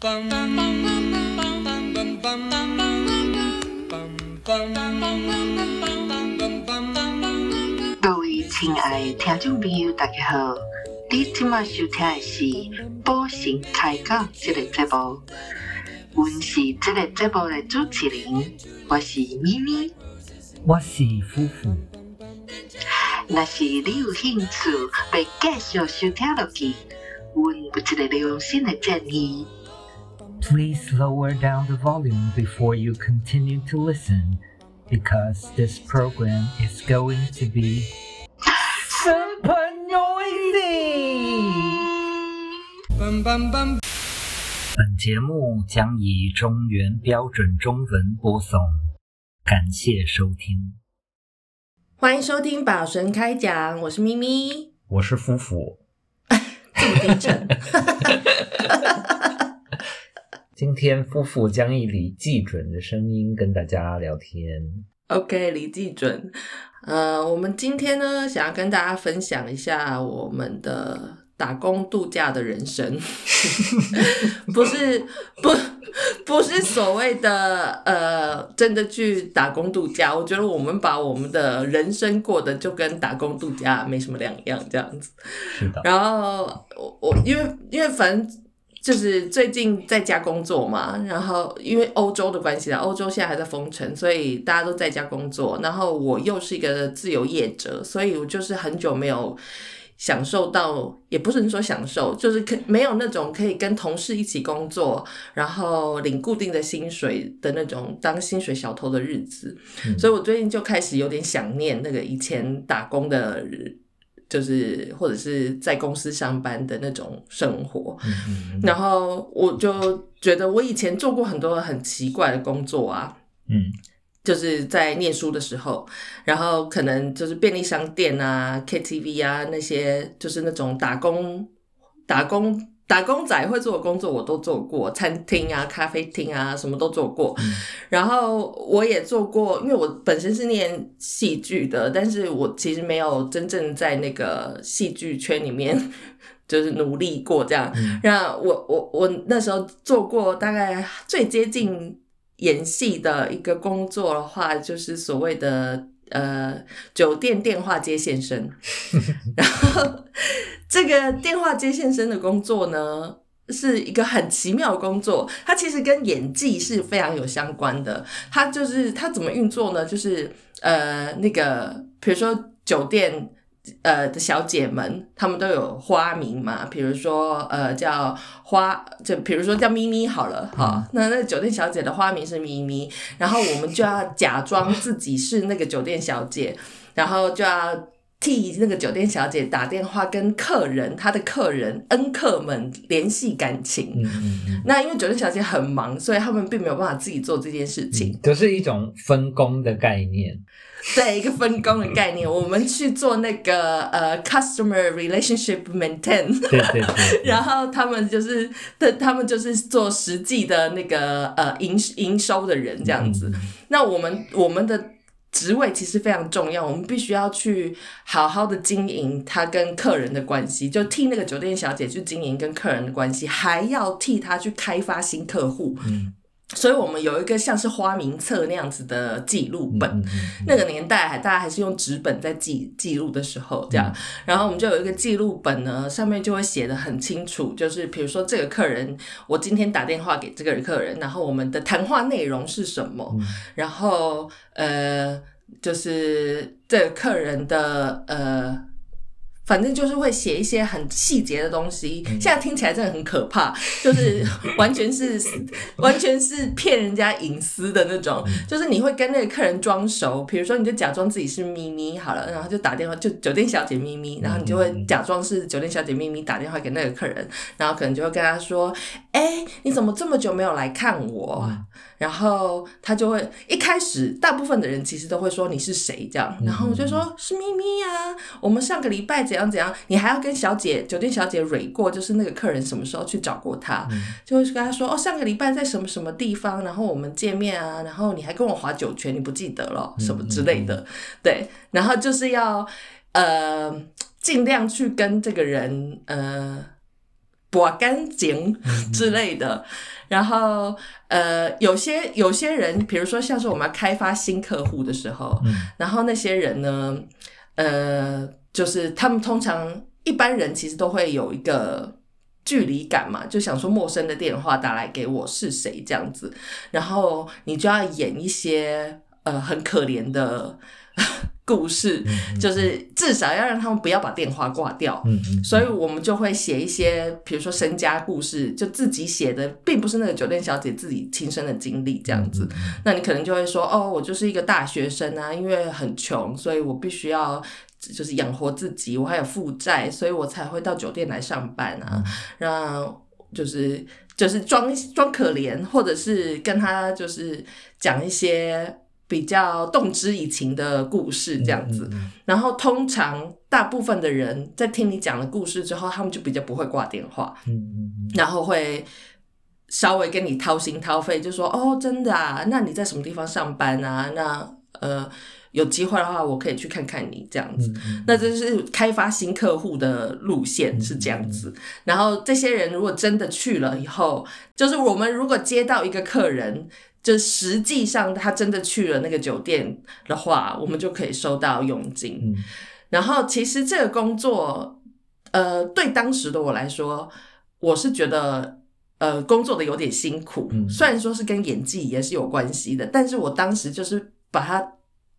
各位亲爱的听众朋友，大家好！你今晚收听的是《宝神开讲》这个节目，我是这个节目的主持人，我是咪咪，我是夫妇。若是你有兴趣要继续收听落去，阮有一个良心的建议。Please lower down the volume before you continue to listen, because this program is going to be super noisy. 本节目将以中原标准中文播送，感谢收听。欢迎收听宝神开讲，我是咪咪，我是夫妇。这么低沉。今天夫妇将以李记准的声音跟大家聊天。OK，李记准，呃，我们今天呢，想要跟大家分享一下我们的打工度假的人生，不是不不是所谓的呃真的去打工度假。我觉得我们把我们的人生过得就跟打工度假没什么两样，这样子。是的，然后我我因为因为反正就是最近在家工作嘛，然后因为欧洲的关系啦，欧洲现在还在封城，所以大家都在家工作。然后我又是一个自由业者，所以我就是很久没有享受到，也不是说享受，就是可没有那种可以跟同事一起工作，然后领固定的薪水的那种当薪水小偷的日子。所以我最近就开始有点想念那个以前打工的日。就是或者是在公司上班的那种生活，嗯然后我就觉得我以前做过很多很奇怪的工作啊，嗯。就是在念书的时候，然后可能就是便利商店啊、KTV 啊那些，就是那种打工、打工、打工仔会做的工作我都做过，餐厅啊、咖啡厅啊什么都做过。然后我也做过，因为我本身是念戏剧的，但是我其实没有真正在那个戏剧圈里面 就是努力过这样。那我我我那时候做过大概最接近演戏的一个工作的话，就是所谓的呃酒店电话接线生。然后这个电话接线生的工作呢，是一个很奇妙的工作，它其实跟演技是非常有相关的。它就是它怎么运作呢？就是呃那个比如说酒店。呃的小姐们，她们都有花名嘛，比如说呃叫花，就比如说叫咪咪好了哈。那那酒店小姐的花名是咪咪，然后我们就要假装自己是那个酒店小姐，然后就要替那个酒店小姐打电话跟客人，她的客人恩客们联系感情。嗯嗯嗯，那因为酒店小姐很忙，所以他们并没有办法自己做这件事情。就是一种分工的概念。对一个分工的概念，我们去做那个呃 customer relationship maintain，对对对，然后他们就是他他们就是做实际的那个呃营营收的人这样子。那我们我们的职位其实非常重要，我们必须要去好好的经营他跟客人的关系，就替那个酒店小姐去经营跟客人的关系，还要替他去开发新客户。嗯所以我们有一个像是花名册那样子的记录本，嗯嗯那个年代还大家还是用纸本在记记录的时候，这样，然后我们就有一个记录本呢，上面就会写的很清楚，就是比如说这个客人，我今天打电话给这个客人，然后我们的谈话内容是什么，然后呃，就是这个客人的呃。反正就是会写一些很细节的东西，现在听起来真的很可怕，就是完全是 完全是骗人家隐私的那种。就是你会跟那个客人装熟，比如说你就假装自己是咪咪好了，然后就打电话就酒店小姐咪咪，然后你就会假装是酒店小姐咪咪打电话给那个客人，然后可能就会跟他说：“哎、你怎么这么久没有来看我？”然后他就会一开始大部分的人其实都会说你是谁这样，然后我就说是咪咪呀，我们上个礼拜怎样怎样，你还要跟小姐酒店小姐蕊过，就是那个客人什么时候去找过他，就会跟他说哦上个礼拜在什么什么地方，然后我们见面啊，然后你还跟我划酒泉，你不记得了什么之类的，对，然后就是要呃尽量去跟这个人呃。刮干净之类的。然后呃，有些有些人，比如说像是我们要开发新客户的时候，嗯然后那些人呢，呃，就是他们通常一般人其实都会有一个距离感嘛，就想说陌生的电话打来给我是谁这样子，然后你就要演一些呃很可怜的故事，就是至少要让他们不要把电话挂掉。嗯嗯，所以我们就会写一些，比如说身家故事，就自己写的，并不是那个酒店小姐自己亲身的经历这样子。那你可能就会说，哦，我就是一个大学生啊，因为很穷，所以我必须要就是养活自己，我还有负债，所以我才会到酒店来上班啊。让就是就是装装可怜，或者是跟他就是讲一些比较动之以情的故事这样子。嗯然后通常大部分的人在听你讲了故事之后，他们就比较不会挂电话，嗯然后会稍微跟你掏心掏肺，就说哦，真的啊，那你在什么地方上班啊？那呃，有机会的话，我可以去看看你这样子。那这是开发新客户的路线是这样子，然后这些人如果真的去了以后，就是我们如果接到一个客人，就实际上他真的去了那个酒店的话，我们就可以收到佣金。嗯然后其实这个工作，呃，对当时的我来说，我是觉得。呃，工作的有点辛苦，嗯虽然说是跟演技也是有关系的，但是我当时就是把它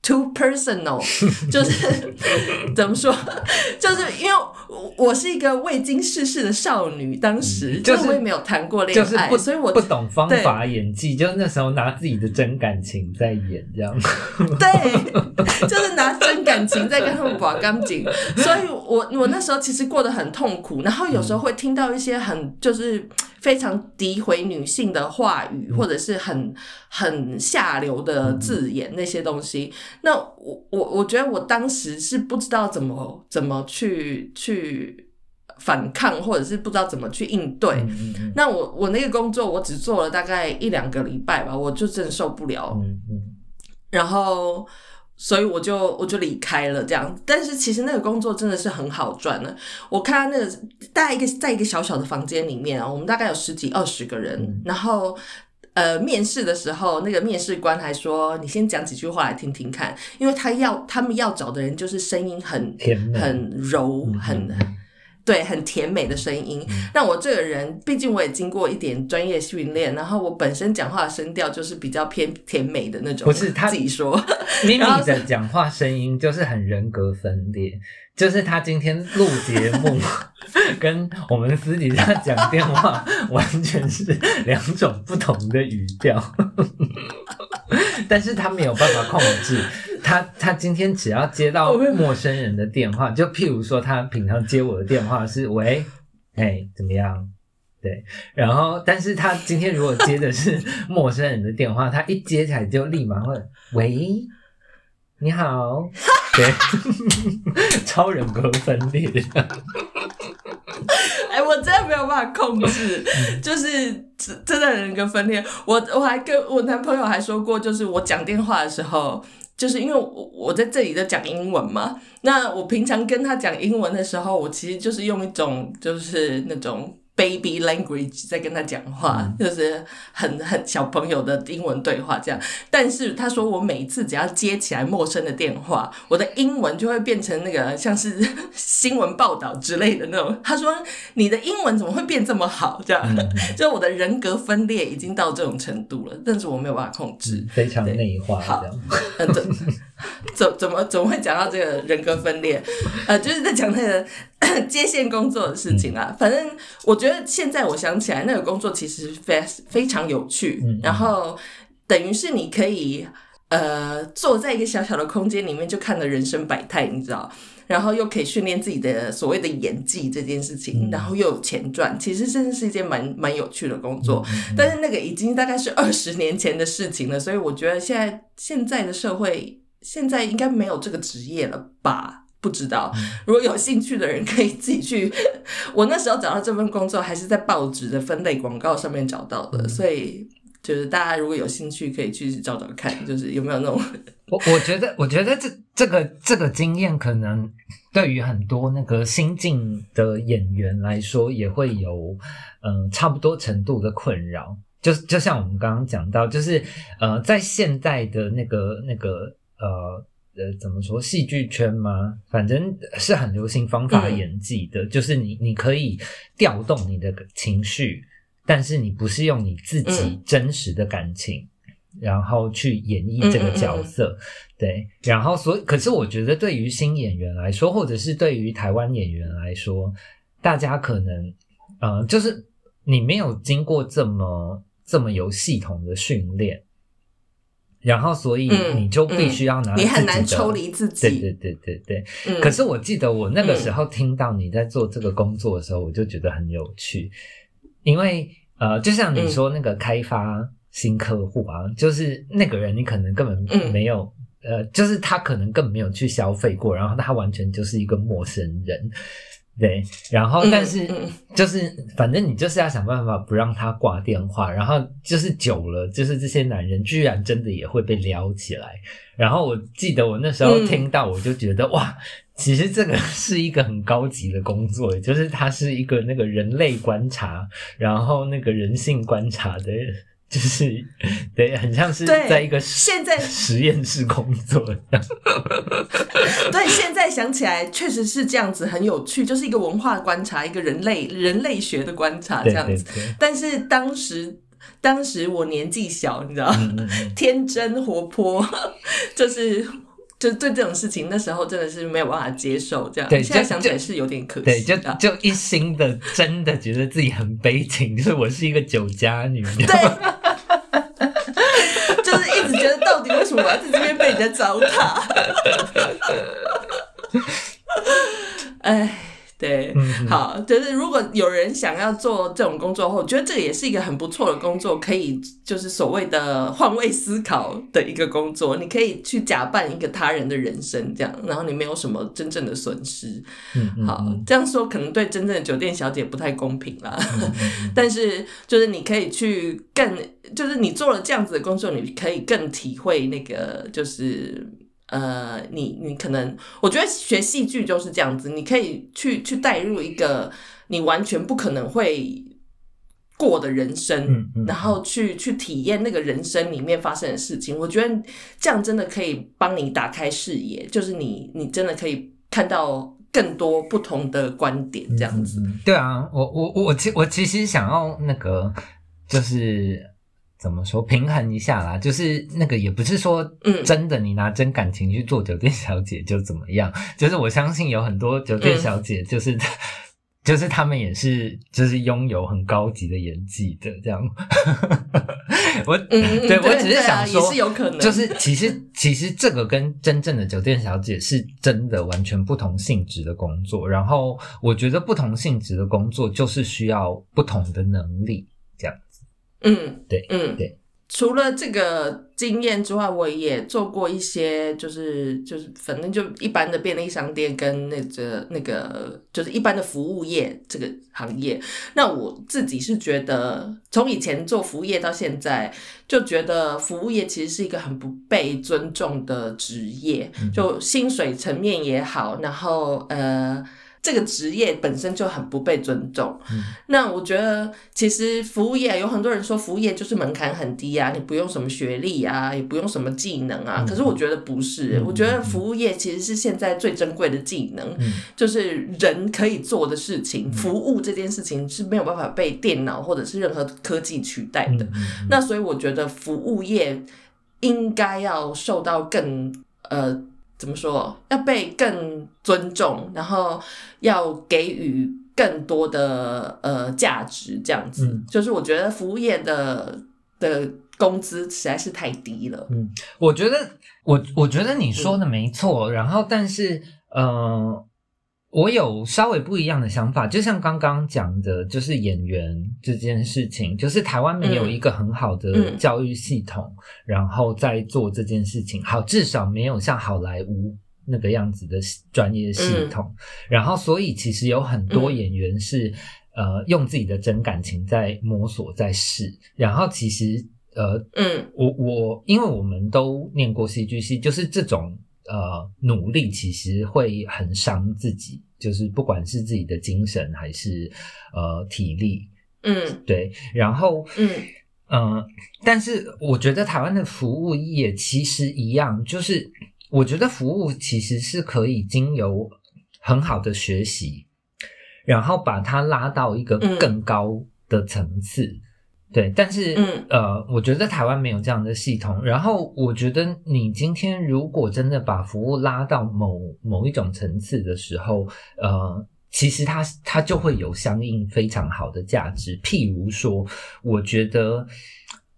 too personal，就是怎么说，就是因为我我是一个未经世事的少女，当时嗯就是我也没有谈过恋爱，就是不所以我不懂方法演技，就是那时候拿自己的真感情在演这样。对，就是拿真感情在跟他们把钢筋，所以我我那时候其实过得很痛苦，然后有时候会听到一些很就是非常诋毁女性的话语，或者是很很下流的字眼那些东西。那我我我觉得我当时是不知道怎么怎么去去反抗，或者是不知道怎么去应对。嗯嗯那我我那个工作，我只做了大概一两个礼拜吧，我就真受不了。然后所以我就我就离开了这样。但是其实那个工作真的是很好赚的。我看到那个大概一个在一个小小的房间里面啊，我们大概有十几二十个人，嗯然后。呃，面试的时候，那个面试官还说：“你先讲几句话来听听看，因为他要他们要找的人就是声音很甜很柔、嗯很嗯对，很甜美的声音。但我这个人，毕竟我也经过一点专业训练，然后我本身讲话的声调就是比较偏甜美的那种。不是他自己说，咪然后咪的讲话声音就是很人格分裂，就是他今天录节目 跟我们私底下讲电话完全是两种不同的语调，但是他没有办法控制。他他今天只要接到陌生人的电话，就譬如说他平常接我的电话是喂，哎怎么样？对，然后但是他今天如果接的是 陌生人的电话，他一接起来就立马会喂，你好，对，超人格分裂的，哎，我真的没有办法控制，就是真真的人格分裂。我我还跟我男朋友还说过，就是我讲电话的时候。就是因为我我在这里在讲英文嘛，那我平常跟他讲英文的时候，我其实就是用一种就是那种 baby language 在跟他讲话，就是很很小朋友的英文对话这样。但是他说我每次只要接起来陌生的电话，我的英文就会变成那个像是新闻报道之类的那种。他说你的英文怎么会变这么好？这样，就我的人格分裂已经到这种程度了，但是我没有办法控制。非常内化好这样。呃，怎怎怎么怎么会讲到这个人格分裂？呃，就是在讲那个 接线工作的事情啊。反正我觉得现在我想起来，那个工作其实非非常有趣，嗯然后等于是你可以呃坐在一个小小的空间里面，就看了人生百态，你知道。然后又可以训练自己的所谓的演技这件事情，然后又有钱赚，其实真的是一件蛮蛮有趣的工作。但是那个已经大概是二十年前的事情了，所以我觉得现在现在的社会现在应该没有这个职业了吧？不知道，如果有兴趣的人可以自己去。我那时候找到这份工作还是在报纸的分类广告上面找到的，所以就是大家如果有兴趣，可以去找找看，就是有没有那种 我我觉得，我觉得这这个这个经验，可能对于很多那个新进的演员来说，也会有嗯、呃差不多程度的困扰。就就像我们刚刚讲到，就是呃，在现代的那个那个呃呃怎么说戏剧圈吗？反正是很流行方法嗯演技的，就是你你可以调动你的情绪，但是你不是用你自己嗯真实的感情。然后去演绎这个角色，对，然后所以，可是我觉得对于新演员来说，或者是对于台湾演员来说，大家可能，呃，就是你没有经过这么这么有系统的训练，然后所以嗯你就必须要拿你很难抽离自己对对对对对。嗯，可是我记得我那个时候听到你在做这个工作的时候，我就觉得很有趣，因为呃，就像你说那个开发新客户啊，就是那个人你可能根本嗯没有。呃，就是他可能根本没有去消费过，然后他完全就是一个陌生人，对。然后，嗯但是嗯就是反正你就是要想办法不让他挂电话，然后就是久了，就是这些男人居然真的也会被撩起来。然后我记得我那时候嗯听到，我就觉得、哇，其实这个是一个很高级的工作，就是它是一个那个人类观察，然后那个人性观察的，就是对，很像是对在一个现在实验室工作这样。对，现在想起来确实是这样子，很有趣，就是一个文化观察，一个人类人类学的观察这样子。对，但是当时，当时我年纪小，你知道，嗯嗯嗯，天真活泼，就是。就对这种事情，那时候真的是没有办法接受，这样。对现在想起来是有点可惜。对，就啊就一心的真的觉得自己很悲情，就是我是一个酒家女，对，就是一直觉得到底为什么我要在这边被人家糟蹋？哎，对，好，就是如果有人想要做这种工作后，我觉得这个也是一个很不错的工作，可以就是所谓的换位思考的一个工作，你可以去假扮一个他人的人生，这样，然后你没有什么真正的损失。好嗯，这样说可能对真正的酒店小姐不太公平啦。但是就是你可以去更，就是你做了这样子的工作，你可以更体会那个就是。呃，你你可能，我觉得学戏剧就是这样子，你可以去去带入一个你完全不可能会过的人生，嗯嗯然后去去体验那个人生里面发生的事情。我觉得这样真的可以帮你打开视野，就是你你真的可以看到更多不同的观点，这样子。对啊，我我我其我其实想要那个就是。怎么说平衡一下啦？就是那个也不是说嗯真的，你拿真感情去做酒店小姐就怎么样？就是我相信有很多酒店小姐，就是、就是他们也是就是拥有很高级的演技的这样。我对我只是想说，也是有可能就是其实其实这个跟真正的酒店小姐是真的完全不同性质的工作。然后我觉得不同性质的工作就是需要不同的能力。嗯，对嗯对。除了这个经验之外，我也做过一些，就是就是反正就一般的便利商店跟那个那个就是一般的服务业这个行业。那我自己是觉得，从以前做服务业到现在，就觉得服务业其实是一个很不被尊重的职业，就薪水层面也好，然后呃。这个职业本身就很不被尊重，那我觉得其实服务业有很多人说服务业就是门槛很低啊，你不用什么学历啊，也不用什么技能啊。嗯。可是我觉得不是，嗯我觉得服务业其实是现在最珍贵的技能，嗯。就是人可以做的事情，服务这件事情是没有办法被电脑或者是任何科技取代的。那所以我觉得服务业应该要受到更呃怎么说，要被更尊重，然后要给予更多的呃价值，这样子。嗯就是我觉得服务业的的工资实在是太低了。嗯我觉得我我觉得你说的没错，然后但是呃，我有稍微不一样的想法，就像刚刚讲的，就是演员这件事情，就是台湾没有一个很好的嗯教育系统，然后在做这件事情，好，至少没有像好莱坞。那个样子的专业系统，然后所以其实有很多嗯演员是、呃用自己的真感情在摸索在试，然后其实呃，嗯我我因为我们都念过戏剧系，就是这种呃努力其实会很伤自己，就是不管是自己的精神还是呃体力，嗯。对，然后嗯。嗯，但是我觉得台湾的服务业其实一样，就是我觉得服务其实是可以经由很好的学习，然后把它拉到一个嗯。更高的层次。对，但是、嗯呃，我觉得台湾没有这样的系统。然后我觉得你今天如果真的把服务拉到某某一种层次的时候，呃，其实它它就会有相应非常好的价值。譬如说，我觉得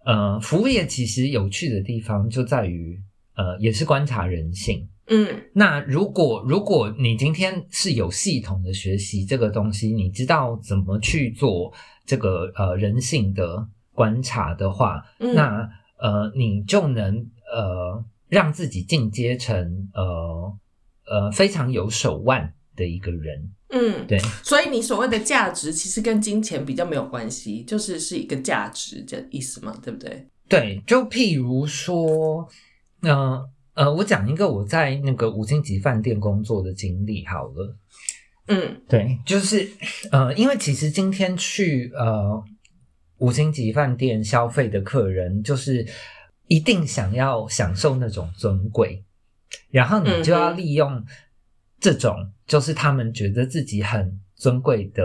呃，服务业其实有趣的地方就在于呃，也是观察人性。嗯那如果如果你今天是有系统的学习这个东西，你知道怎么去做这个呃人性的观察的话，嗯那呃你就能呃让自己进阶成呃呃非常有手腕的一个人。嗯，对，所以你所谓的价值其实跟金钱比较没有关系，就是是一个价值的意思嘛，对不对？对，就譬如说，呃呃，我讲一个我在那个五星级饭店工作的经历好了。嗯。对，就是呃，因为其实今天去呃五星级饭店消费的客人，就是一定想要享受那种尊贵，然后你就要利用这种，就是他们觉得自己很尊贵的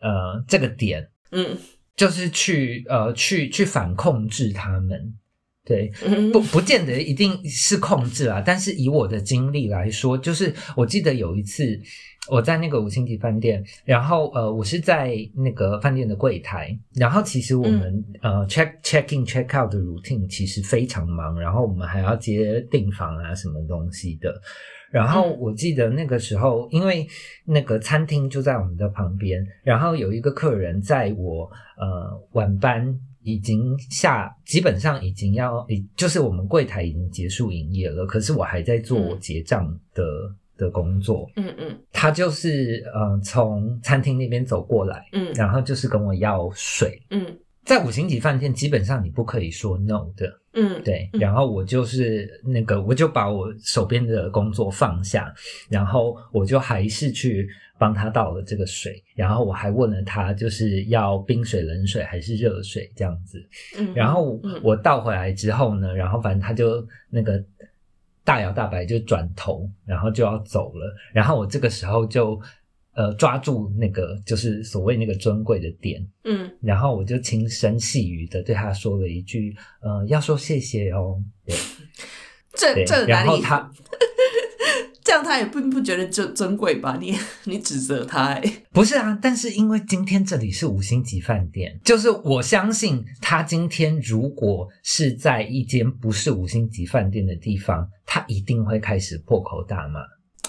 呃这个点，嗯。就是去呃去去反控制他们。对，嗯。不不见得一定是控制啊，但是以我的经历来说，就是我记得有一次我在那个五星级饭店，然后呃我是在那个饭店的柜台，然后其实我们、呃 check check in check out 的 routine 其实非常忙，然后我们还要接订房啊什么东西的。然后嗯。我记得那个时候，因为那个餐厅就在我们的旁边，然后有一个客人在我呃晚班已经下，基本上已经要，已就是我们柜台已经结束营业了，可是我还在做嗯。结账的、的工作。嗯嗯。他就是呃从餐厅那边走过来，嗯。然后就是跟我要水。嗯。在五星级饭店，基本上你不可以说 no 的，嗯，对，嗯。然后我就是那个，我就把我手边的工作放下，然后我就还是去帮他倒了这个水，然后我还问了他，就是要冰水、冷水还是热水这样子。嗯，然后嗯我倒回来之后呢，然后反正他就那个大摇大摆就转头，然后就要走了，然后我这个时候就呃抓住那个就是所谓那个尊贵的点，嗯然后我就轻声细语的对他说了一句，呃，要说谢谢哦。对这这哪里？然后他这样他也并不觉得尊尊贵吧？你 你指责他哎、不是啊，但是因为今天这里是五星级饭店，就是我相信他今天如果是在一间不是五星级饭店的地方，他一定会开始破口大骂。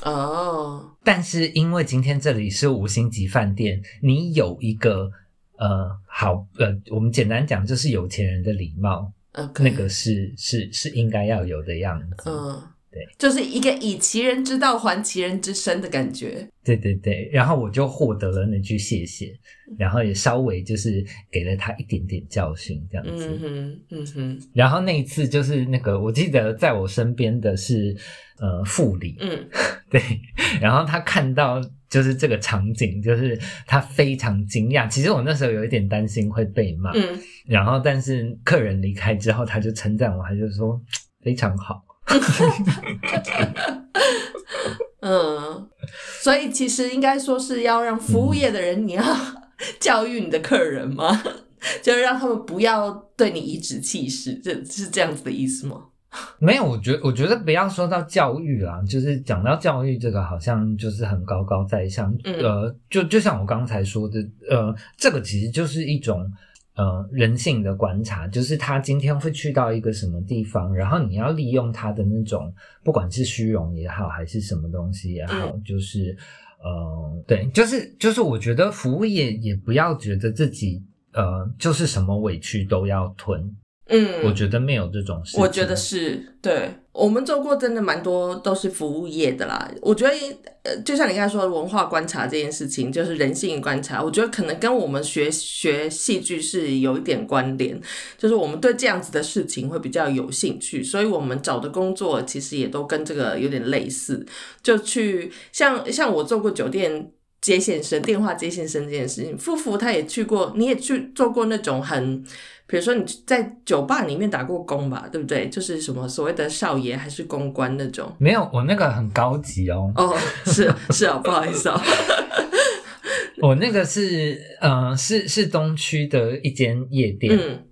哦，但是因为今天这里是五星级饭店，你有一个呃好呃，我们简单讲就是有钱人的礼貌那个是是是应该要有的样子。嗯，对，就是一个以其人之道还其人之身的感觉。对对对，然后我就获得了那句谢谢，然后也稍微就是给了他一点点教训这样子。嗯哼，嗯哼，然后那一次就是那个，我记得在我身边的是呃副理，嗯 对，然后他看到就是这个场景，就是他非常惊讶。其实我那时候有一点担心会被骂，嗯，然后但是客人离开之后，他就称赞我，他就说 非常好。嗯，所以其实应该说是要让服务业的人，你要教育你的客人吗？就是让他们不要对你颐指气使，这是这样子的意思吗？没有，我觉我觉得不要说到教育啦，就是讲到教育这个，好像就是很高高在上。嗯呃，就就像我刚才说的，呃，这个其实就是一种呃人性的观察，就是他今天会去到一个什么地方，然后你要利用他的那种，不管是虚荣也好，还是什么东西也好，就是呃，对，就是就是，我觉得服务业也不要觉得自己呃就是什么委屈都要吞。嗯，我觉得没有这种事情。我觉得是对，我们做过真的蛮多都是服务业的啦。我觉得呃，就像你刚才说的文化观察这件事情，就是人性观察，我觉得可能跟我们学学戏剧是有一点关联，就是我们对这样子的事情会比较有兴趣，所以我们找的工作其实也都跟这个有点类似，就去像像我做过酒店。接线生、电话接线生这件事情，夫妇他也去过，你也去做过那种很，比如说你在酒吧里面打过工吧，对不对？就是什么所谓的少爷还是公关那种。没有，我那个很高级哦。哦，是是哦，不好意思哦。我那个是，嗯，是是东区的一间夜店。嗯。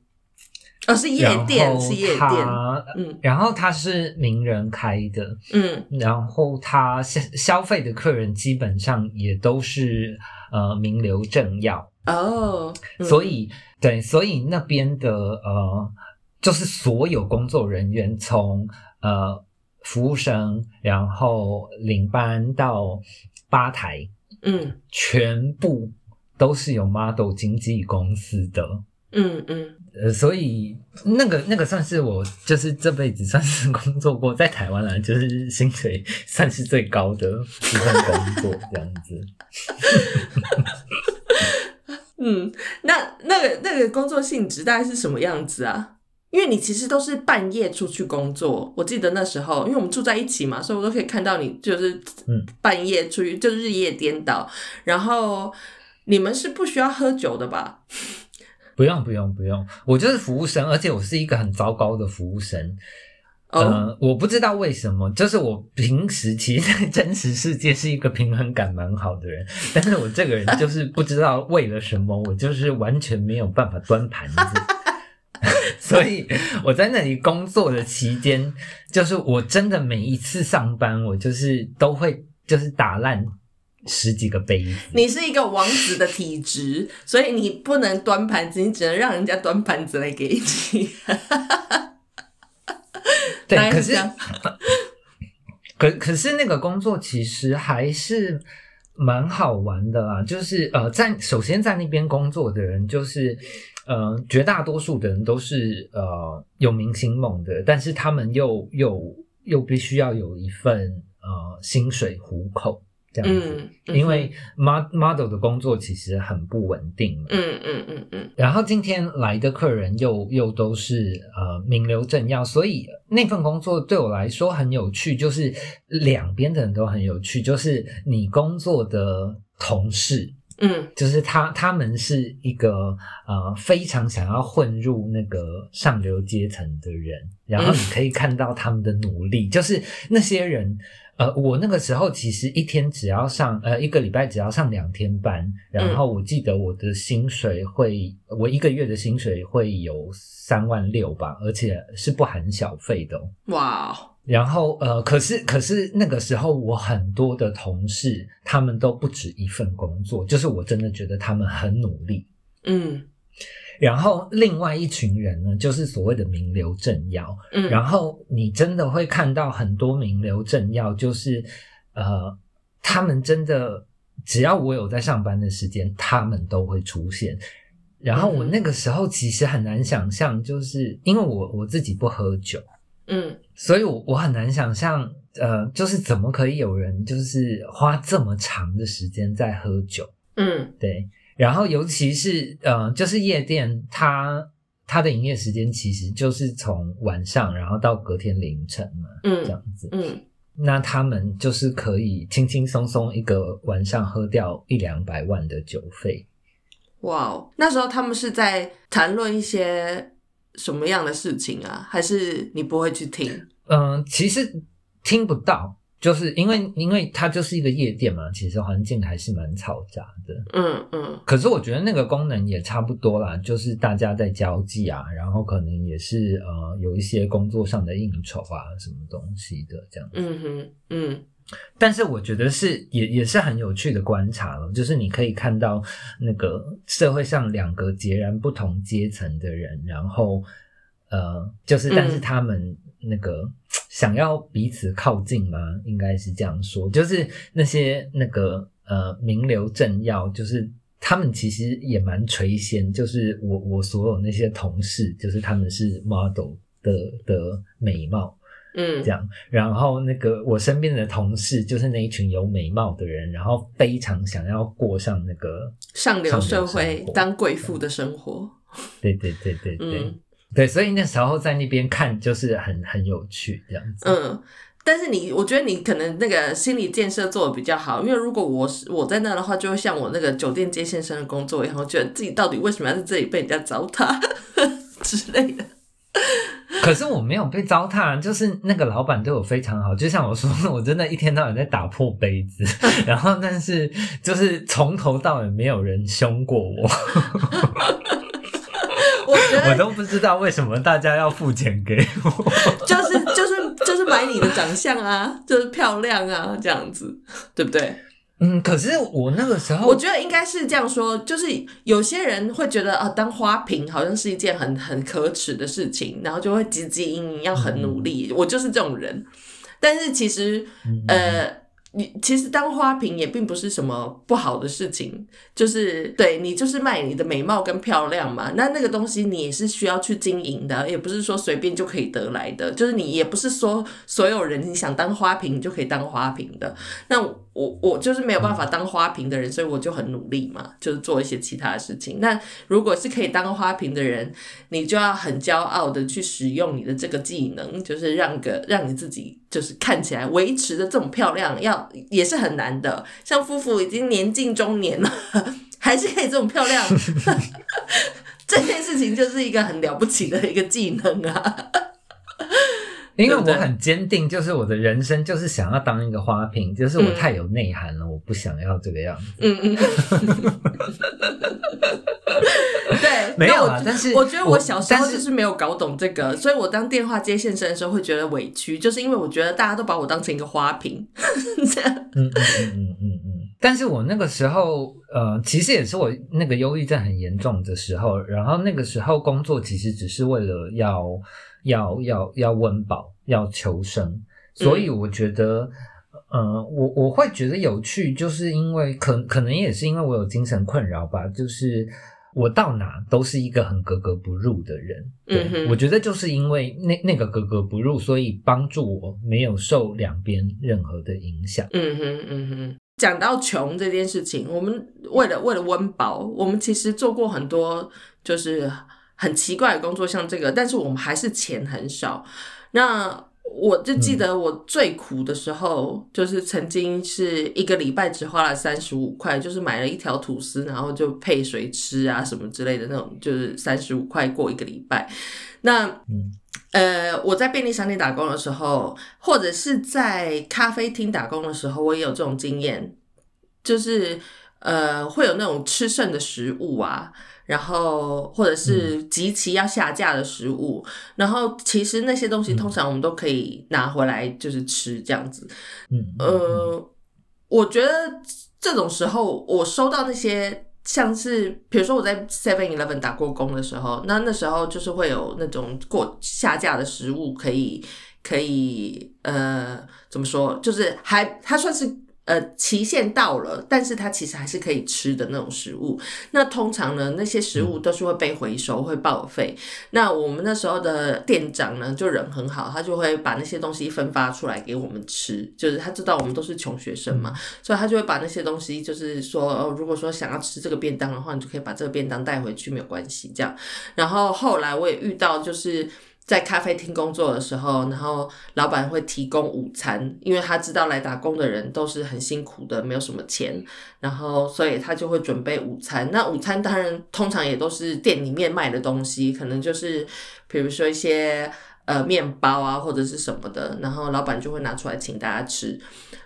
哦，是夜店，是夜店。嗯，然后他是名人开的，嗯，然后他消消费的客人基本上也都是呃名流政要哦，所以对，所以那边的呃，就是所有工作人员从呃服务生，然后领班到吧台，嗯，全部都是有 model 经纪公司的，嗯嗯。呃，所以那个那个算是我就是这辈子算是工作过在台湾来就是薪水算是最高的一份工作这样子。嗯，那那个那个工作性质大概是什么样子啊？因为你其实都是半夜出去工作，我记得那时候因为我们住在一起嘛，所以我都可以看到你就是嗯半夜出去就日夜颠倒，然后你们是不需要喝酒的吧？不用不用不用，我就是服务生，而且我是一个很糟糕的服务生。呃，我不知道为什么，就是我平时其实，在真实世界是一个平衡感蛮好的人，但是我这个人就是不知道为了什么，我就是完全没有办法端盘子。所以我在那里工作的期间，就是我真的每一次上班，我就是都会就是打烂。十几个杯子，你是一个王子的体质，所以你不能端盘子，你只能让人家端盘子来给你。对，可是，可可是那个工作其实还是蛮好玩的啦。就是呃，在首先在那边工作的人，就是呃，绝大多数的人都是呃有明星梦的，但是他们又又又必须要有一份呃薪水糊口。这样子，因为 model 的工作其实很不稳定嘛。嗯嗯嗯嗯。然后今天来的客人又又都是呃名流政要，所以那份工作对我来说很有趣，就是两边的人都很有趣，就是你工作的同事，嗯，就是他他们是一个呃非常想要混入那个上流阶层的人，然后你可以看到他们的努力，就是那些人。呃，我那个时候其实一天只要上，呃，一个礼拜只要上两天班，然后我记得我的薪水会，我一个月的薪水会有三万六吧，而且是不含小费的。哇！然后呃，可是可是那个时候我很多的同事，他们都不止一份工作，就是我真的觉得他们很努力。嗯。然后另外一群人呢，就是所谓的名流政要。嗯，然后你真的会看到很多名流政要，就是呃，他们真的只要我有在上班的时间，他们都会出现。然后我那个时候其实很难想象，就是因为我我自己不喝酒，嗯，所以我我很难想象，呃，就是怎么可以有人就是花这么长的时间在喝酒？嗯，对。然后，尤其是呃，就是夜店，它它的营业时间其实就是从晚上，然后到隔天凌晨嘛，嗯，这样子，嗯，那他们就是可以轻轻松松一个晚上喝掉一两百万的酒费。哇哦，那时候他们是在谈论一些什么样的事情啊？还是你不会去听？嗯，其实听不到。就是因为，因为它就是一个夜店嘛，其实环境还是蛮嘈杂的。嗯嗯。可是我觉得那个功能也差不多啦，就是大家在交际啊，然后可能也是呃有一些工作上的应酬啊，什么东西的这样。嗯哼，嗯。但是我觉得是也也是很有趣的观察了，就是你可以看到那个社会上两个截然不同阶层的人，然后呃，就是但是他们。那个想要彼此靠近吗？应该是这样说，就是那些那个呃名流政要，就是他们其实也蛮垂涎，就是我我所有那些同事，就是他们是 model 的的美貌。嗯。这，样，然后那个我身边的同事就是那一群有美貌的人，然后非常想要过上那个，上流社会当贵妇的生活，对对对对对、嗯对，所以那时候在那边看就是很很有趣这样子。嗯。但是你，我觉得你可能那个心理建设做的比较好，因为如果我是我在那的话，就会像我那个酒店接线生的工作一样，我觉得自己到底为什么要在这里被人家糟蹋 之类的。可是我没有被糟蹋，就是那个老板对我非常好，就像我说，我真的一天到晚在打破杯子，然后但是就是从头到尾没有人凶过我，我觉得我都不知道为什么大家要付钱给我。就是就是就是买你的长相啊，就是漂亮啊，这样子，对不对？嗯，可是我那个时候，我觉得应该是这样说，就是有些人会觉得啊，当花瓶好像是一件很很可耻的事情，然后就会汲汲营营，要很努力。我就是这种人，但是其实嗯呃。你其实当花瓶也并不是什么不好的事情，就是对你就是卖你的美貌跟漂亮嘛，那那个东西你也是需要去经营的，也不是说随便就可以得来的，就是你也不是说所有人你想当花瓶就可以当花瓶的，那我我就是没有办法当花瓶的人，所以我就很努力嘛，就是做一些其他的事情。那如果是可以当花瓶的人，你就要很骄傲的去使用你的这个技能，就是让个让你自己就是看起来维持的这么漂亮，要也是很难的。像夫妇已经年近中年了，还是可以这么漂亮，这件事情就是一个很了不起的一个技能啊。因为我很坚定，就是我的人生就是想要当一个花瓶，就是我太有内涵了，我不想要这个样子。嗯嗯，对，没有啊但是我觉得我小时候就是没有搞懂这个，所以我当电话接线生的时候会觉得委屈，就是因为我觉得大家都把我当成一个花瓶，这样，嗯嗯嗯嗯嗯嗯。但是我那个时候，呃，其实也是我那个忧郁症很严重的时候，然后那个时候工作其实只是为了要要要要温饱，要求生，所以我觉得。呃，我我会觉得有趣，就是因为可可能也是因为我有精神困扰吧，就是我到哪都是一个很格格不入的人。对，我觉得就是因为那那个格格不入，所以帮助我没有受两边任何的影响。嗯哼嗯哼。讲到穷这件事情，我们为了为了温饱，我们其实做过很多就是很奇怪的工作，像这个，但是我们还是钱很少。那我就记得我最苦的时候，就是曾经是一个礼拜只花了三十五块，就是买了一条吐司，然后就配水吃啊什么之类的那种，就是三十五块过一个礼拜。那嗯呃，我在便利商店打工的时候，或者是在咖啡厅打工的时候，我也有这种经验，就是呃，会有那种吃剩的食物啊，然后或者是极其要下架的食物，然后其实那些东西通常我们都可以拿回来就是吃这样子。嗯，呃，我觉得这种时候我收到那些像是，比如说我在 Seven Eleven 打过工的时候，那那时候就是会有那种过下架的食物可以可以呃怎么说，就是还它算是。呃，期限到了，但是它其实还是可以吃的那种食物。那通常呢，那些食物都是会被回收，会报废。那我们那时候的店长呢，就人很好，他就会把那些东西分发出来给我们吃。就是他知道我们都是穷学生嘛，所以他就会把那些东西，就是说，哦，如果说想要吃这个便当的话，你就可以把这个便当带回去，没有关系。这样。然后后来我也遇到，就是。在咖啡厅工作的时候，然后老板会提供午餐，因为他知道来打工的人都是很辛苦的，没有什么钱，然后所以他就会准备午餐。那午餐当然通常也都是店里面卖的东西，可能就是比如说一些呃面包啊或者是什么的，然后老板就会拿出来请大家吃。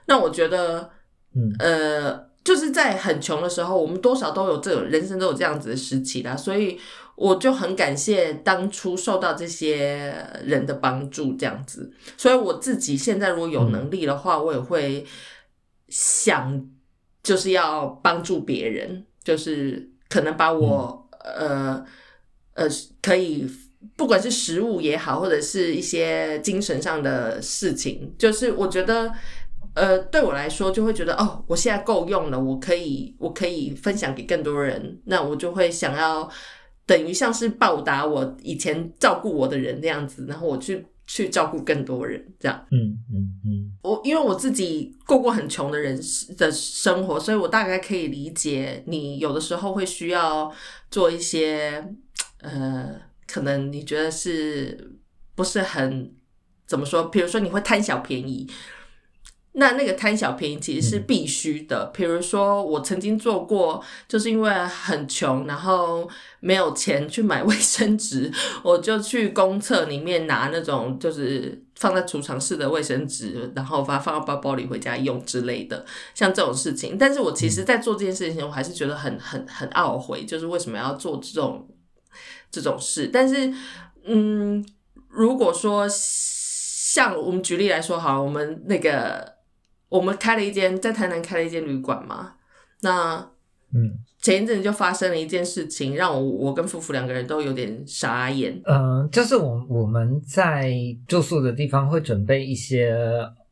那我觉得，嗯呃，就是在很穷的时候，我们多少都有这种人生都有这样子的时期啦，所以。我就很感谢当初受到这些人的帮助，这样子。所以我自己现在如果有能力的话，我也会想，就是要帮助别人，就是可能把我、呃呃可以，不管是食物也好，或者是一些精神上的事情，就是我觉得。呃，对我来说就会觉得哦，我现在够用了，我可以我可以分享给更多人，那我就会想要等于像是报答我以前照顾我的人那样子，然后我去去照顾更多人这样。嗯嗯嗯我因为我自己过过很穷的人的生活，所以我大概可以理解你有的时候会需要做一些呃，可能你觉得是不是很怎么说？比如说你会贪小便宜，那那个贪小便宜其实是必须的。比如说我曾经做过，就是因为很穷，然后没有钱去买卫生纸，我就去公厕里面拿那种就是放在储藏室的卫生纸，然后把它放到包包里回家用之类的，像这种事情。但是我其实，在做这件事情，我还是觉得很很很懊悔，就是为什么要做这种这种事。但是，嗯，如果说像我们举例来说，好，我们那个我们开了一间在台南开了一间旅馆嘛，那嗯前一阵就发生了一件事情，让我我跟夫妇两个人都有点傻眼。呃，就是我我们在住宿的地方会准备一些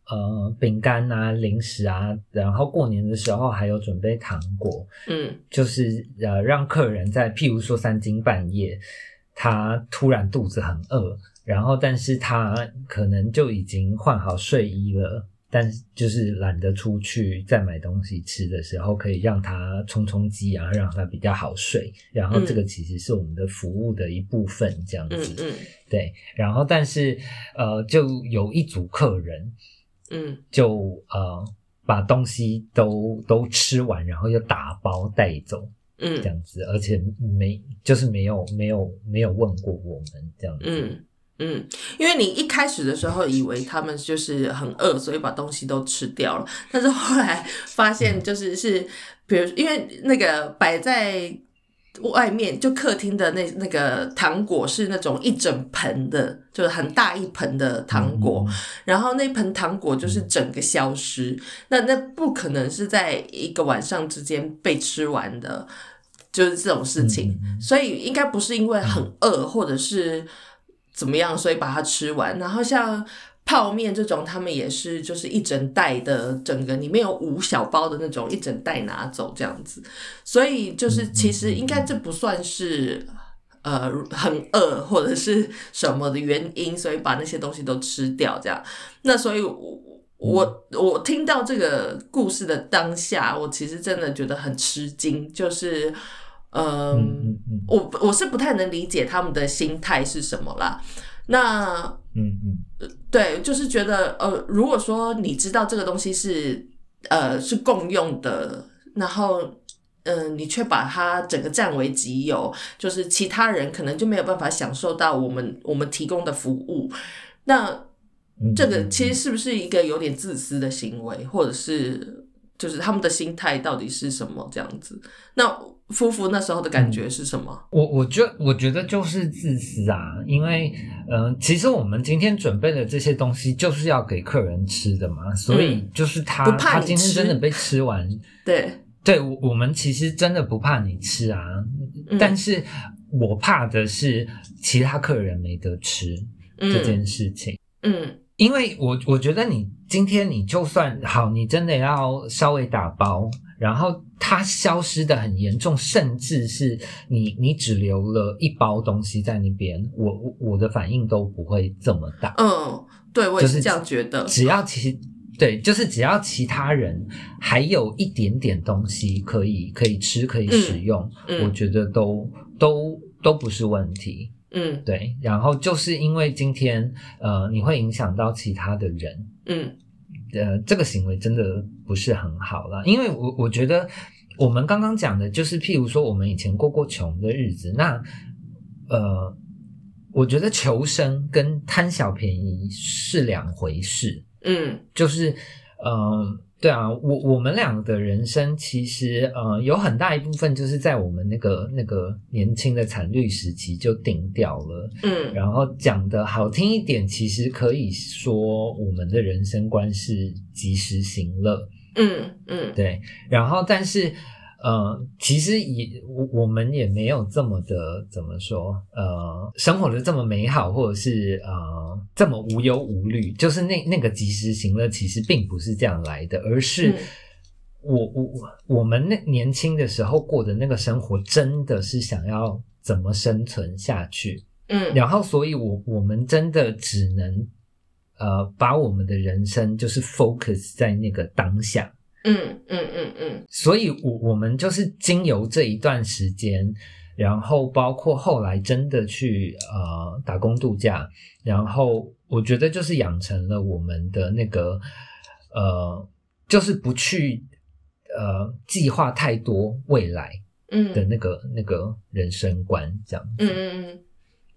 呃饼干啊、零食啊，然后过年的时候还有准备糖果，嗯就是呃让客人在譬如说三更半夜，他突然肚子很饿，然后但是他可能就已经换好睡衣了。但是就是懒得出去再买东西吃的时候，可以让他充充饥然后，让他比较好睡。然后这个其实是我们的服务的一部分，这样嗯子。嗯对，然后但是呃，就有一组客人嗯就呃把东西都都吃完，然后又打包带走嗯这嗯样子，而且没就是没有没有没有问过我们这样子。嗯嗯，因为你一开始的时候以为他们就是很饿，所以把东西都吃掉了，但是后来发现就是是，比如因为那个摆在外面就客厅的那那个糖果是那种一整盆的，就是很大一盆的糖果，嗯然后那盆糖果就是整个消失，那那不可能是在一个晚上之间被吃完的，就是这种事情，嗯所以应该不是因为很饿或者是怎么样，所以把它吃完。然后像泡面这种，他们也是就是一整袋的，整个里面有五小包的那种，一整袋拿走这样子，所以就是其实应该这不算是。呃，很饿或者是什么的原因，所以把那些东西都吃掉，这样。那所以我，我我听到这个故事的当下，我其实真的觉得很吃惊，就是，嗯嗯，嗯嗯我我是不太能理解他们的心态是什么啦。那嗯嗯对，就是觉得呃，如果说你知道这个东西是呃是共用的，然后嗯、呃你却把它整个占为己有，就是其他人可能就没有办法享受到我们我们提供的服务，那嗯，这个其实是不是一个有点自私的行为，或者是就是他们的心态到底是什么这样子？那夫妇那时候的感觉是什么？我我觉我觉得就是自私啊，因为嗯、呃其实我们今天准备的这些东西就是要给客人吃的嘛，所以就是他、嗯不怕他今天真的被吃完，对，对我我们其实真的不怕你吃啊，嗯。但是我怕的是其他客人没得吃这件事情。嗯。因为我我觉得你今天你就算好，你真的要稍微打包，然后它消失的很严重，甚至是你你只留了一包东西在那边，我我我的反应都不会这么大。嗯，对我也是是这样觉得。只要其对，就是只要其他人还有一点点东西可以可以吃可以使用，嗯我觉得都都都不是问题。嗯对，然后就是因为今天呃，你会影响到其他的人，嗯呃，这个行为真的不是很好了。因为我我觉得我们刚刚讲的就是，譬如说我们以前过过穷的日子，那呃，我觉得求生跟贪小便宜是两回事。嗯就是，呃，对啊，我我们俩的人生其实呃有很大一部分就是在我们那个那个年轻的惨绿时期就定掉了。嗯然后讲的好听一点，其实可以说我们的人生观是及时行乐，嗯嗯对。然后但是呃，其实也我我们也没有这么的怎么说，呃，生活的这么美好，或者是呃这么无忧无虑。就是那那个及时行乐，其实并不是这样来的，而是嗯我我我们那年轻的时候过的那个生活，真的是想要怎么生存下去。嗯然后，所以我我们真的只能呃把我们的人生就是 focus 在那个当下。嗯嗯嗯嗯。所以我我们就是经由这一段时间，然后包括后来真的去呃打工度假，然后我觉得就是养成了我们的那个呃，就是不去呃计划太多未来嗯。的那个、那个人生观这样子。嗯嗯嗯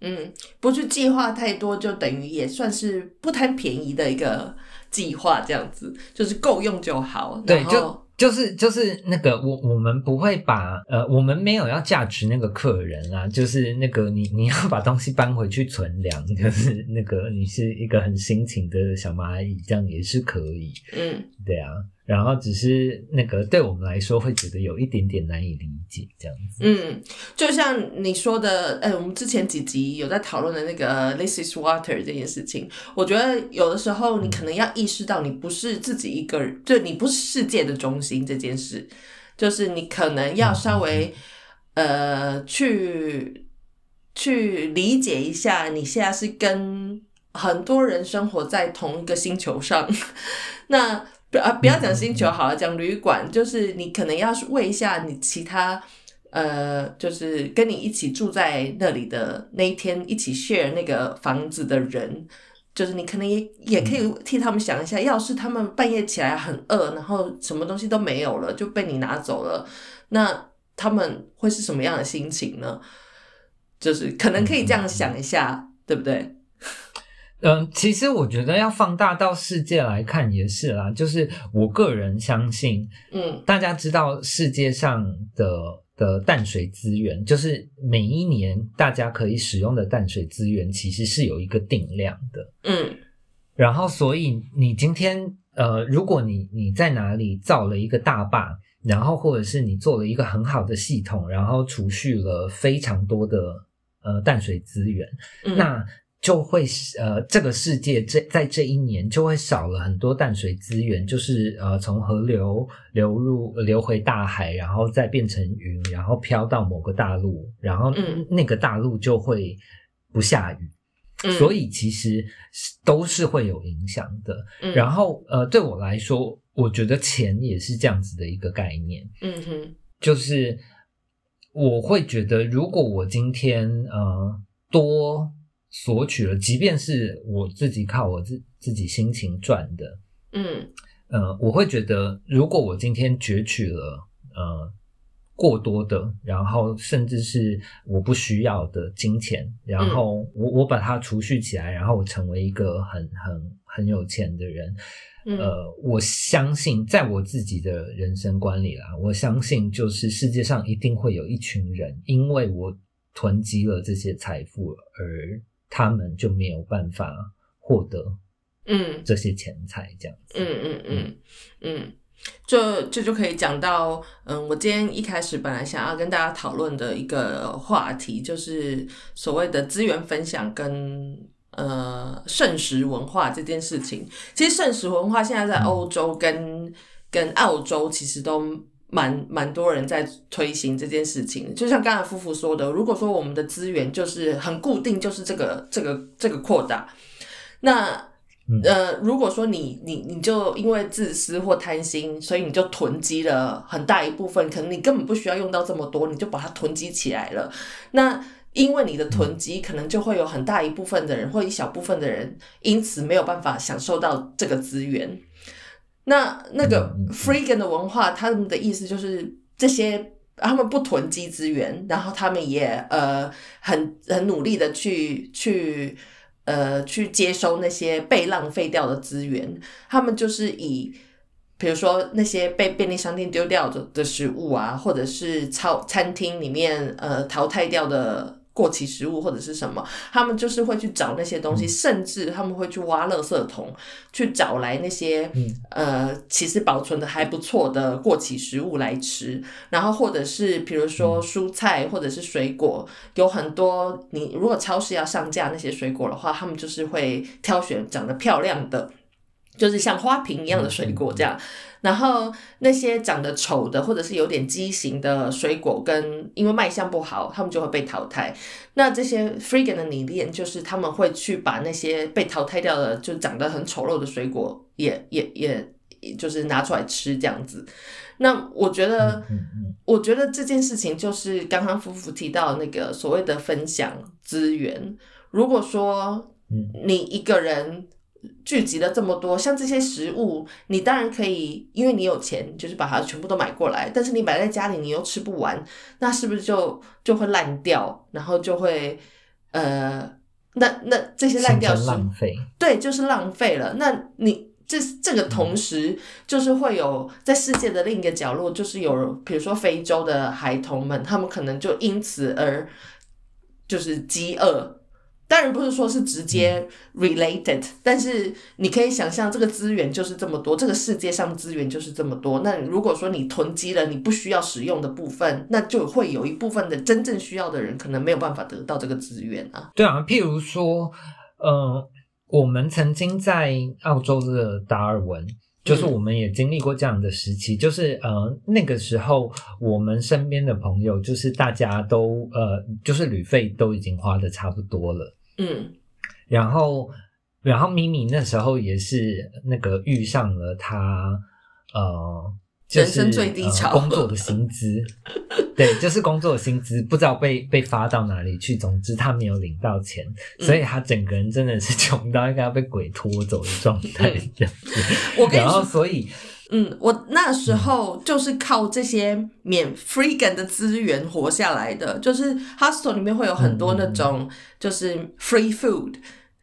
嗯，不去计划太多，就等于也算是不贪便宜的一个计划，这样子就是够用就好。对，就就是就是那个我我们不会把呃，我们没有要价值那个客人啊，就是那个你你要把东西搬回去存粮，就是那个你是一个很辛勤的小蚂蚁，这样也是可以，嗯对啊。然后只是那个对我们来说会觉得有一点点难以理解这样子。嗯，就像你说的，哎、我们之前几集有在讨论的那个 “this is water” 这件事情，我觉得有的时候你可能要意识到，你不是自己一个人，就你不是世界的中心这件事，就是你可能要稍微呃去去理解一下，你现在是跟很多人生活在同一个星球上，那。不啊，不要讲星球好了，讲旅馆，就是你可能要问一下你其他呃，就是跟你一起住在那里的那一天一起 share 那个房子的人，就是你可能也也可以替他们想一下，要是他们半夜起来很饿，然后什么东西都没有了，就被你拿走了，那他们会是什么样的心情呢？就是可能可以这样想一下，对不对？嗯，其实我觉得要放大到世界来看也是啦，就是我个人相信，嗯。大家知道世界上的的淡水资源，就是每一年大家可以使用的淡水资源，其实是有一个定量的。嗯。然后，所以你今天呃，如果你你在哪里造了一个大坝，然后或者是你做了一个很好的系统，然后储蓄了非常多的呃淡水资源，嗯，那就会呃，这个世界这在这一年就会少了很多淡水资源，就是呃从河流流入流回大海，然后再变成云，然后飘到某个大陆，然后嗯。那个大陆就会不下雨，嗯。所以其实是都是会有影响的。嗯。然后呃，对我来说，我觉得钱也是这样子的一个概念。嗯哼。就是我会觉得，如果我今天呃多索取了，即便是我自己靠我自自己辛勤赚的，嗯。呃，我会觉得，如果我今天攫取了呃过多的，然后甚至是我不需要的金钱，然后我我把它储蓄起来，然后我成为一个很很很有钱的人，嗯。呃，我相信在我自己的人生观里啦，我相信就是世界上一定会有一群人，因为我囤积了这些财富，而他们就没有办法获得嗯这些钱财，这样子。嗯嗯嗯嗯，这这就可以讲到，嗯，我今天一开始本来想要跟大家讨论的一个话题，就是所谓的资源分享跟呃圣食文化这件事情。其实圣食文化现在在欧洲跟跟澳洲其实都蛮蛮多人在推行这件事情。就像刚才夫妇说的，如果说我们的资源就是很固定，就是这个这个这个扩大，那嗯呃，如果说你你你就因为自私或贪心，所以你就囤积了很大一部分，可能你根本不需要用到这么多，你就把它囤积起来了。那因为你的囤积，可能就会有很大一部分的人或一小部分的人，因此没有办法享受到这个资源。那那个嗯嗯嗯 freegan 的文化，他们的意思就是这些他们不囤积资源，然后他们也呃很很努力的去去呃去接收那些被浪费掉的资源，他们就是以。比如说那些被便利商店丢掉的的食物啊，或者是超餐厅里面呃淘汰掉的过期食物或者是什么，他们就是会去找那些东西，甚至他们会去挖垃圾桶，去找来那些、嗯。呃其实保存的还不错的过期食物来吃，然后或者是比如说蔬菜或者是水果，有很多你如果超市要上架那些水果的话，他们就是会挑选长得漂亮的。就是像花瓶一样的水果这样，然后那些长得丑的或者是有点畸形的水果，跟因为卖相不好，他们就会被淘汰。那这些 freegan 的理念就是他们会去把那些被淘汰掉的，就长得很丑陋的水果也也也，也就是拿出来吃这样子。那我觉得，我觉得这件事情就是刚刚夫妇提到那个所谓的分享资源。如果说嗯你一个人聚集了这么多，像这些食物，你当然可以，因为你有钱，就是把它全部都买过来。但是你摆在家里，你又吃不完，那是不是就就会烂掉？然后就会呃，那那这些烂掉是浪费。对，就是浪费了。那你这这个同时，就是会有在世界的另一个角落，就是有比如说非洲的孩童们，他们可能就因此而就是饥饿。当然不是说是直接 related，、但是你可以想象这个资源就是这么多，这个世界上资源就是这么多。那如果说你囤积了你不需要使用的部分，那就会有一部分的真正需要的人可能没有办法得到这个资源啊。对啊，譬如说，呃，我们曾经在澳洲的达尔文，就是嗯我们也经历过这样的时期，就是呃那个时候我们身边的朋友，就是大家都呃，就是旅费都已经花的差不多了，嗯然后然后咪咪那时候也是那个遇上了他呃。就是人生最低潮呃、工作的薪资，对，就是工作的薪资，不知道被被发到哪里去。总之，他没有领到钱，嗯所以他整个人真的是穷到应该要被鬼拖走的状态嗯这样子。然后，说，所以嗯，我那时候就是靠这些免 freegan 的资源活下来的，就是 hostel 里面会有很多那种就是 free food。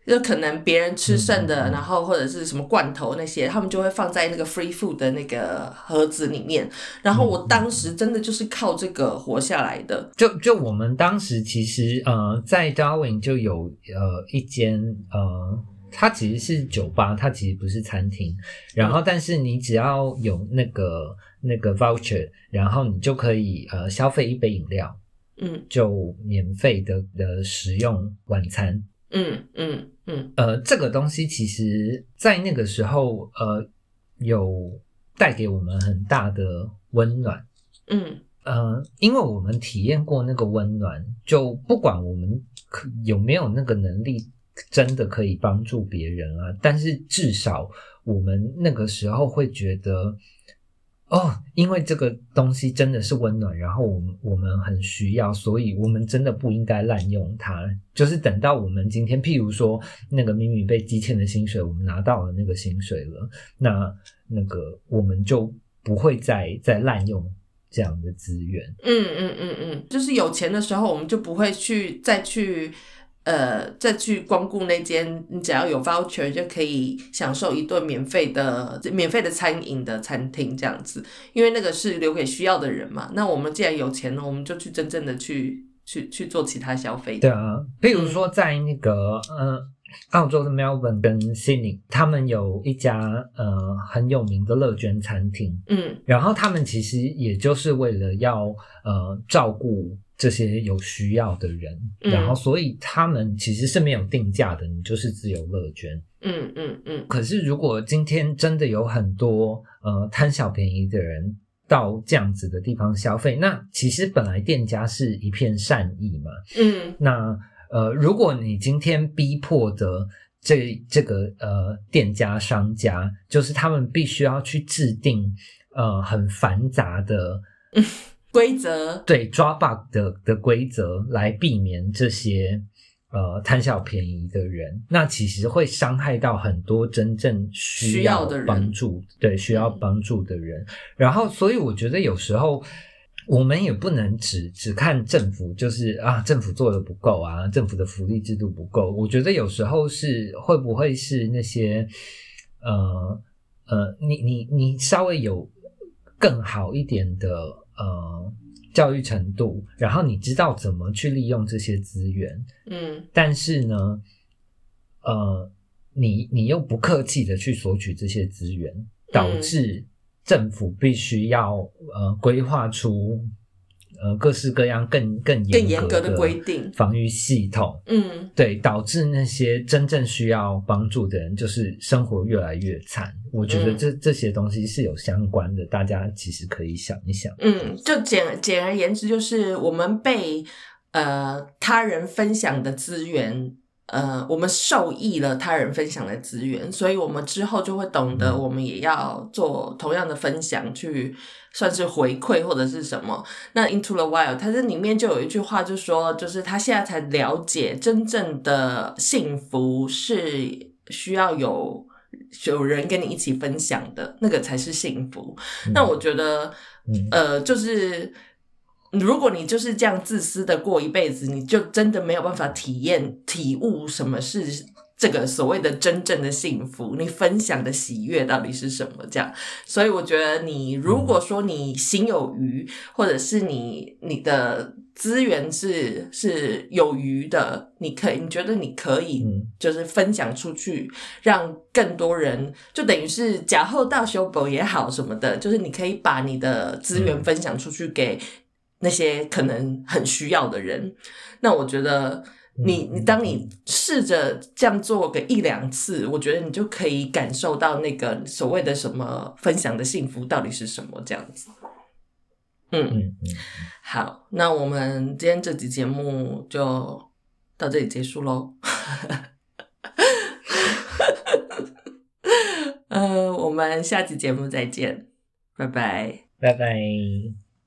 就可能别人吃剩的，然后或者是什么罐头那些，他们就会放在那个 free food 的那个盒子里面。然后我当时真的就是靠这个活下来的。就就我们当时其实呃，在 Darwin 就有呃一间呃，它其实是酒吧，它其实不是餐厅。然后，但是你只要有那个那个 voucher，然后你就可以呃消费一杯饮料，嗯就免费的的食用晚餐。嗯嗯嗯呃，这个东西其实在那个时候，呃，有带给我们很大的温暖。嗯呃，因为我们体验过那个温暖，就不管我们可有没有那个能力，真的可以帮助别人啊，但是至少我们那个时候会觉得，哦，因为这个东西真的是温暖，然后我们我们很需要，所以我们真的不应该滥用它。就是等到我们今天，譬如说那个咪咪被积欠的薪水，我们拿到了那个薪水了，那那个我们就不会再再滥用这样的资源。嗯嗯嗯嗯，就是有钱的时候，我们就不会去再去呃再去光顾那间，你只要有 voucher 就可以享受一顿免费的免费的餐饮的餐厅这样子，因为那个是留给需要的人嘛。那我们既然有钱了，我们就去真正的去去去做其他消费。对啊，譬如说在那个呃澳洲的 Melbourne 跟 Sydney，他们有一家呃很有名的乐捐餐厅，嗯然后他们其实也就是为了要呃照顾这些有需要的人，嗯。然后所以他们其实是没有定价的，你就是自由乐捐。嗯嗯嗯。可是如果今天真的有很多呃贪小便宜的人到这样子的地方消费，那其实本来店家是一片善意嘛，嗯。那呃，如果你今天逼迫的这这个呃店家商家，就是他们必须要去制定呃很繁杂的 规则。对抓 bug 的的规则来避免这些呃贪小便宜的人，那其实会伤害到很多真正需需要的人帮助，对需要嗯帮助的人。然后，所以我觉得有时候我们也不能只只看政府，就是啊，政府做的不够啊，政府的福利制度不够。我觉得有时候是会不会是那些呃呃，你你你稍微有更好一点的呃教育程度，然后你知道怎么去利用这些资源，嗯。但是呢，呃，你你又不客气的去索取这些资源，导致政府必须要呃规划出呃各式各样更更更严格格的规定防御系统，嗯对，导致那些真正需要帮助的人，就是生活越来越惨。我觉得嗯这、这些东西是有相关的，大家其实可以想一想。嗯，就简简而言之，就是我们被呃他人分享的资源。呃，我们受益了他人分享的资源，所以我们之后就会懂得，嗯我们也要做同样的分享，去算是回馈或者是什么。那 Into the Wild，它这里面就有一句话，就说，就是他现在才了解，真正的幸福是需要有有人跟你一起分享的，那个才是幸福。那我觉得，嗯呃，就是如果你就是这样自私的过一辈子，你就真的没有办法体验、体悟什么是这个所谓的真正的幸福。你分享的喜悦到底是什么？这样，所以我觉得你如果说你心有余，或者是你你的资源是是有余的，你可以，你觉得你可以嗯就是分享出去，让更多人，就等于是假后到修补也好什么的，就是你可以把你的资源嗯分享出去给那些可能很需要的人。那我觉得你嗯你当你试着这样做个一两次，我觉得你就可以感受到那个所谓的什么分享的幸福到底是什么这样子。嗯，好，那我们今天这集节目就到这里结束喽。呃，我们下期节目再见，拜拜。拜拜。